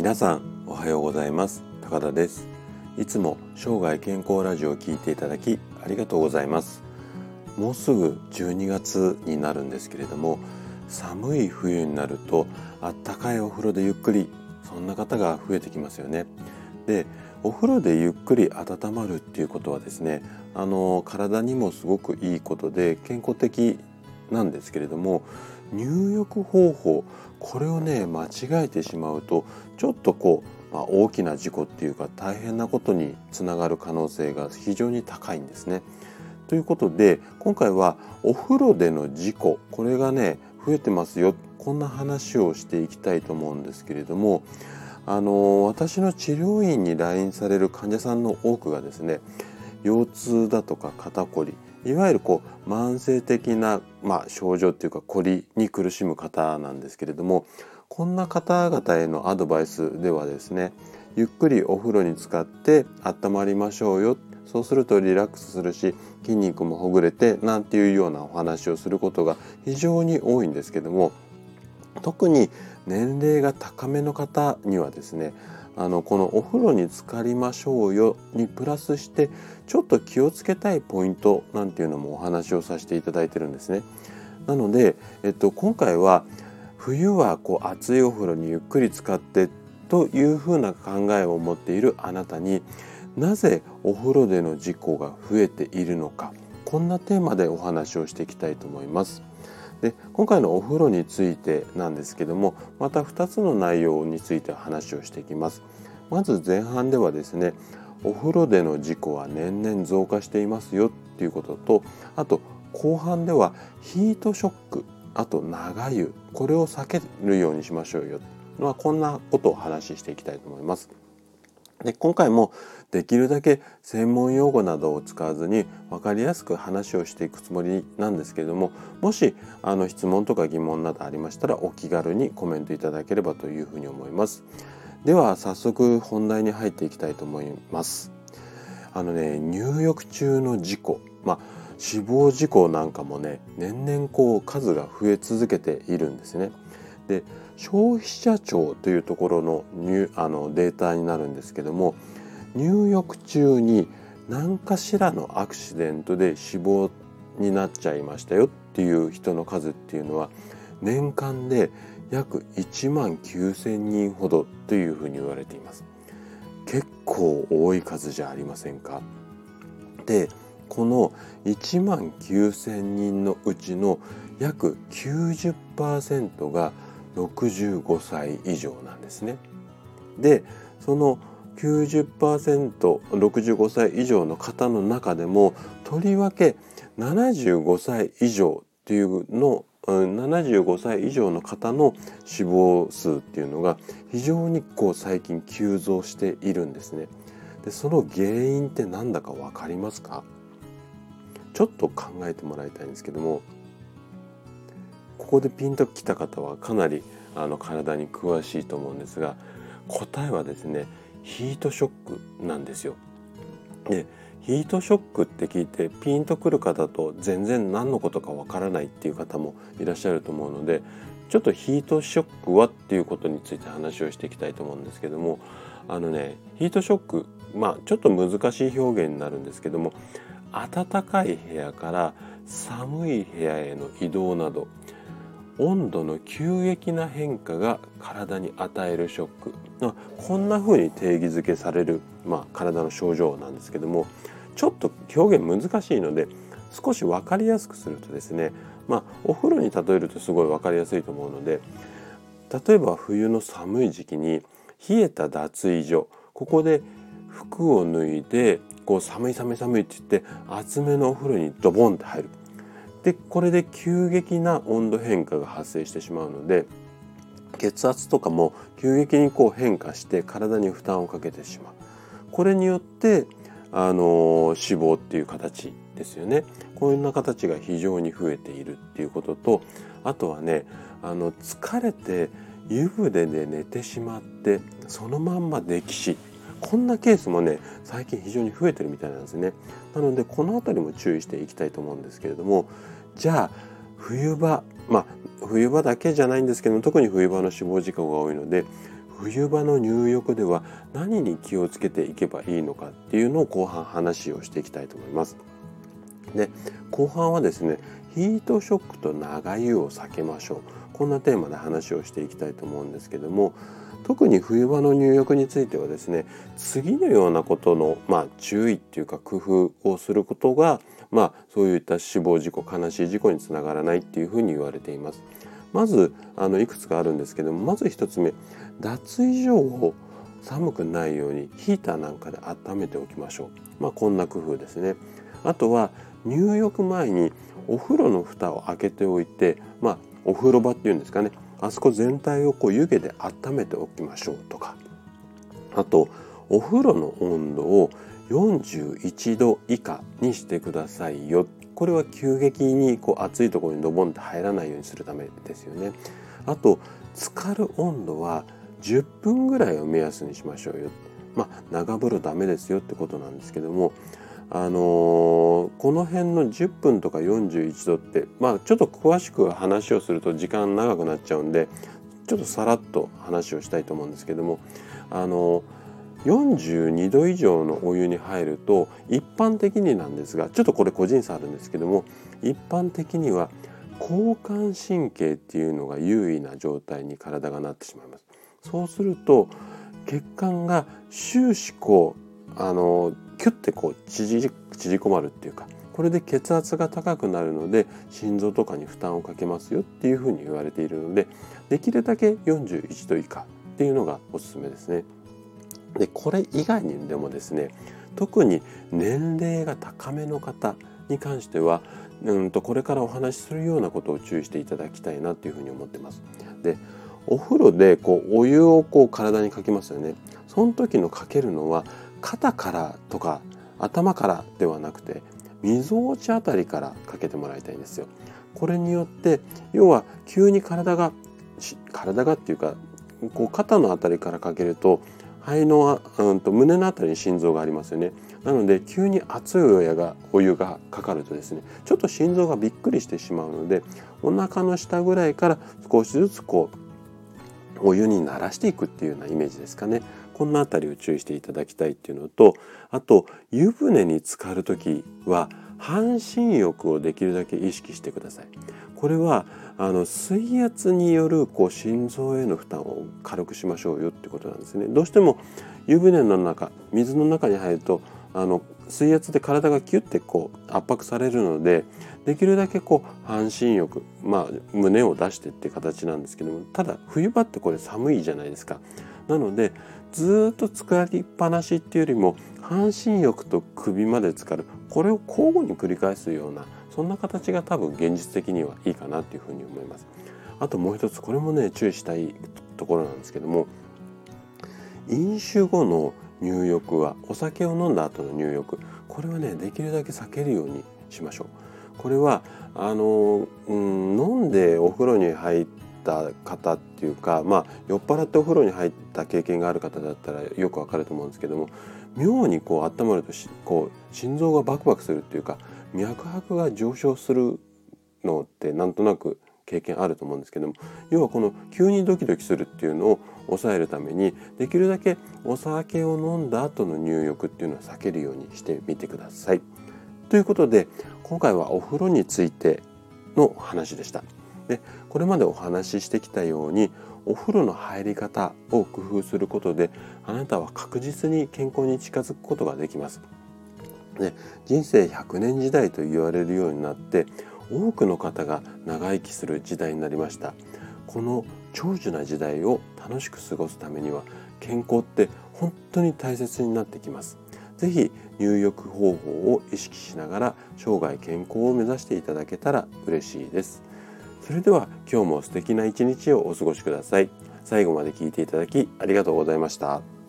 皆さんおはようございます。高田です。いつも生涯健康ラジオを聞いていただきありがとうございます。もうすぐ12月になるんですけれども寒い冬になるとあったかいお風呂でゆっくりそんな方が増えてきますよね。でお風呂でゆっくり温まるっていうことはですねあの体にもすごくいいことで健康的なんですけれども入浴方法これをね間違えてしまうとちょっとこう、まあ、大きな事故っていうか大変なことにつながる可能性が非常に高いんですね。ということで今回はお風呂での事故これがね増えてますよこんな話をしていきたいと思うんですけれどもあの私の治療院に来院される患者さんの多くがですね腰痛だとか肩こりいわゆるこう慢性的な、まあ、症状っていうかこりに苦しむ方なんですけれどもこんな方々へのアドバイスではですねゆっくりお風呂に浸かって温まりましょうよ。そうするとリラックスするし筋肉もほぐれてなんていうようなお話をすることが非常に多いんですけども特に年齢が高めの方にはですねあのこのお風呂に浸かりましょうよにプラスしてちょっと気をつけたいポイントなんていうのもお話をさせていただいてるんですね。なので、えっと、今回は冬はこう熱いお風呂にゆっくり浸かってというふうな考えを持っているあなたになぜお風呂での事故が増えているのかこんなテーマでお話をしていきたいと思います。で今回のお風呂についてなんですけどもまた2つの内容について話をしていきますまず前半ではですねお風呂での事故は年々増加していますよっていうこととあと後半ではヒートショックあと長湯これを避けるようにしましょうよ、まあ、こんなことを話していきたいと思います。で今回もできるだけ専門用語などを使わずに分かりやすく話をしていくつもりなんですけれどももしあの質問とか疑問などありましたらお気軽にコメントいただければというふうに思います。では早速本題に入っていきたいと思います。あのね入浴中の事故まあ死亡事故なんかもね年々こう数が増え続けているんですね。で消費者庁というところのあのデータになるんですけども入浴中に何かしらのアクシデントで死亡になっちゃいましたよっていう人の数っていうのは年間で約1万9,000人ほどというふうに言われています。結構多い数じゃありませんか？でこの1万9,000人のうちの約90%が65歳以上なんですね。でその 90%65 歳以上の方の中でもとりわけ75歳以上っていうの75歳以上の方の死亡数っていうのが非常にこう最近急増しているんですね。でその原因って何だか分かりますか？ちょっと考えてもらいたいんですけどもここでピンときた方はかなりあの体に詳しいと思うんですが答えはですねヒートショックなんですよ。でヒートショックって聞いてピンとくる方と全然何のことかわからないっていう方もいらっしゃると思うのでちょっとヒートショックはっていうことについて話をしていきたいと思うんですけどもあのねヒートショックまあちょっと難しい表現になるんですけども暖かい部屋から寒い部屋への移動など温度の急激な変化が体に与えるショック、まあ、こんな風に定義づけされる、まあ、体の症状なんですけどもちょっと表現難しいので少し分かりやすくするとですね、まあ、お風呂に例えるとすごい分かりやすいと思うので例えば冬の寒い時期に冷えた脱衣所ここで服を脱いでこう寒い寒い寒いって言って厚めのお風呂にドボンって入る。でこれで急激な温度変化が発生してしまうので血圧とかも急激にこう変化して体に負担をかけてしまう。これによってあの死亡っていう形ですよね。こんな形が非常に増えているっていうこととあとはねあの疲れて湯船で寝てしまってそのまんま溺死。こんなケースもね最近非常に増えてるみたいなんですねなのでこの辺りも注意していきたいと思うんですけれどもじゃあ冬場まあ冬場だけじゃないんですけども特に冬場の死亡事故が多いので冬場の入浴では何に気をつけていけばいいのかっていうのを後半話をしていきたいと思います。で後半はですねヒートショックと長湯を避けましょうこんなテーマで話をしていきたいと思うんですけども特に冬場の入浴についてはですね次のようなことの、まあ、注意っていうか工夫をすることが、まあ、そういった死亡事故悲しい事故につながらないっていうふうに言われています。まずあのいくつかあるんですけどもまず1つ目脱衣所を寒くないようにヒーターなんかで温めておきましょう。まあ、こんな工夫ですね。あとは入浴前にお風呂の蓋を開けておいて、まあ、お風呂場っていうんですかねあそこ全体をこう湯気で温めておきましょうとか。あとお風呂の温度を41度以下にしてくださいよ。これは急激にこう暑いところにドボンって入らないようにするためですよね。あと浸かる温度は10分ぐらいを目安にしましょうよ。まあ長風呂ダメですよってことなんですけどもあのー、この辺の10分とか41度ってまあちょっと詳しく話をすると時間長くなっちゃうんでちょっとさらっと話をしたいと思うんですけどもあのー、42度以上のお湯に入ると一般的になんですがちょっとこれ個人差あるんですけども一般的には交感神経っていうのが優位な状態に体がなってしまいます。そうすると血管が終始こうあのキュッてこう縮こまるっていうかこれで血圧が高くなるので心臓とかに負担をかけますよっていうふうに言われているのでできるだけ41度以下っていうのがおすすめですね。でこれ以外にでもですね特に年齢が高めの方に関してはうんとこれからお話しするようなことを注意していただきたいなというふうに思ってます。でお風呂でこうお湯をこう体にかけますよね。その時のかけるのは肩からとか頭からではなくてみぞおちあたりからかけてもらいたいんですよ。これによって要は急に体が体がっていうかこう肩のあたりからかけると肺の、うんと、胸のあたりに心臓がありますよね。なので急に熱いお湯がお湯がかかるとですねちょっと心臓がびっくりしてしまうのでお腹の下ぐらいから少しずつこうお湯に慣らしていくっていうようなイメージですかね。こんな辺りを注意していただきたいっていうのとあと湯船に浸かる時は半身浴をできるだけ意識してください。これはあの水圧によるこう心臓への負担を軽くしましょうよってことなんですね。どうしても湯船の中水の中に入るとあの水圧で体がキュッてこう圧迫されるのでできるだけこう半身浴まあ胸を出してって形なんですけどもただ冬場ってこれ寒いじゃないですか。なのでずっと使いっぱなしっていうよりも半身浴と首まで浸かるこれを交互に繰り返すようなそんな形が多分現実的にはいいかなっていうふうに思います。あともう一つこれもね注意したいところなんですけども飲酒後の入浴はお酒を飲んだ後の入浴これはねできるだけ避けるようにしましょう。これはあの、うん、飲んでお風呂に入った方っていうか、まあ、酔っ払ってお風呂に入った経験がある方だったらよくわかると思うんですけども妙にこう温まるとこう心臓がバクバクするっていうか脈拍が上昇するのってなんとなく経験あると思うんですけども要はこの急にドキドキするっていうのを抑えるためにできるだけお酒を飲んだ後の入浴っていうのは避けるようにしてみてください。ということで今回はお風呂についての話でした。でこれまでお話ししてきたようにお風呂の入り方を工夫することであなたは確実に健康に近づくことができます。で人生100年時代と言われるようになって多くの方が長生きする時代になりましたこの長寿な時代を楽しく過ごすためには健康って本当に大切になってきます是非入浴方法を意識しながら生涯健康を目指していただけたら嬉しいですそれでは今日も素敵な一日をお過ごしください。最後まで聞いていただきありがとうございました。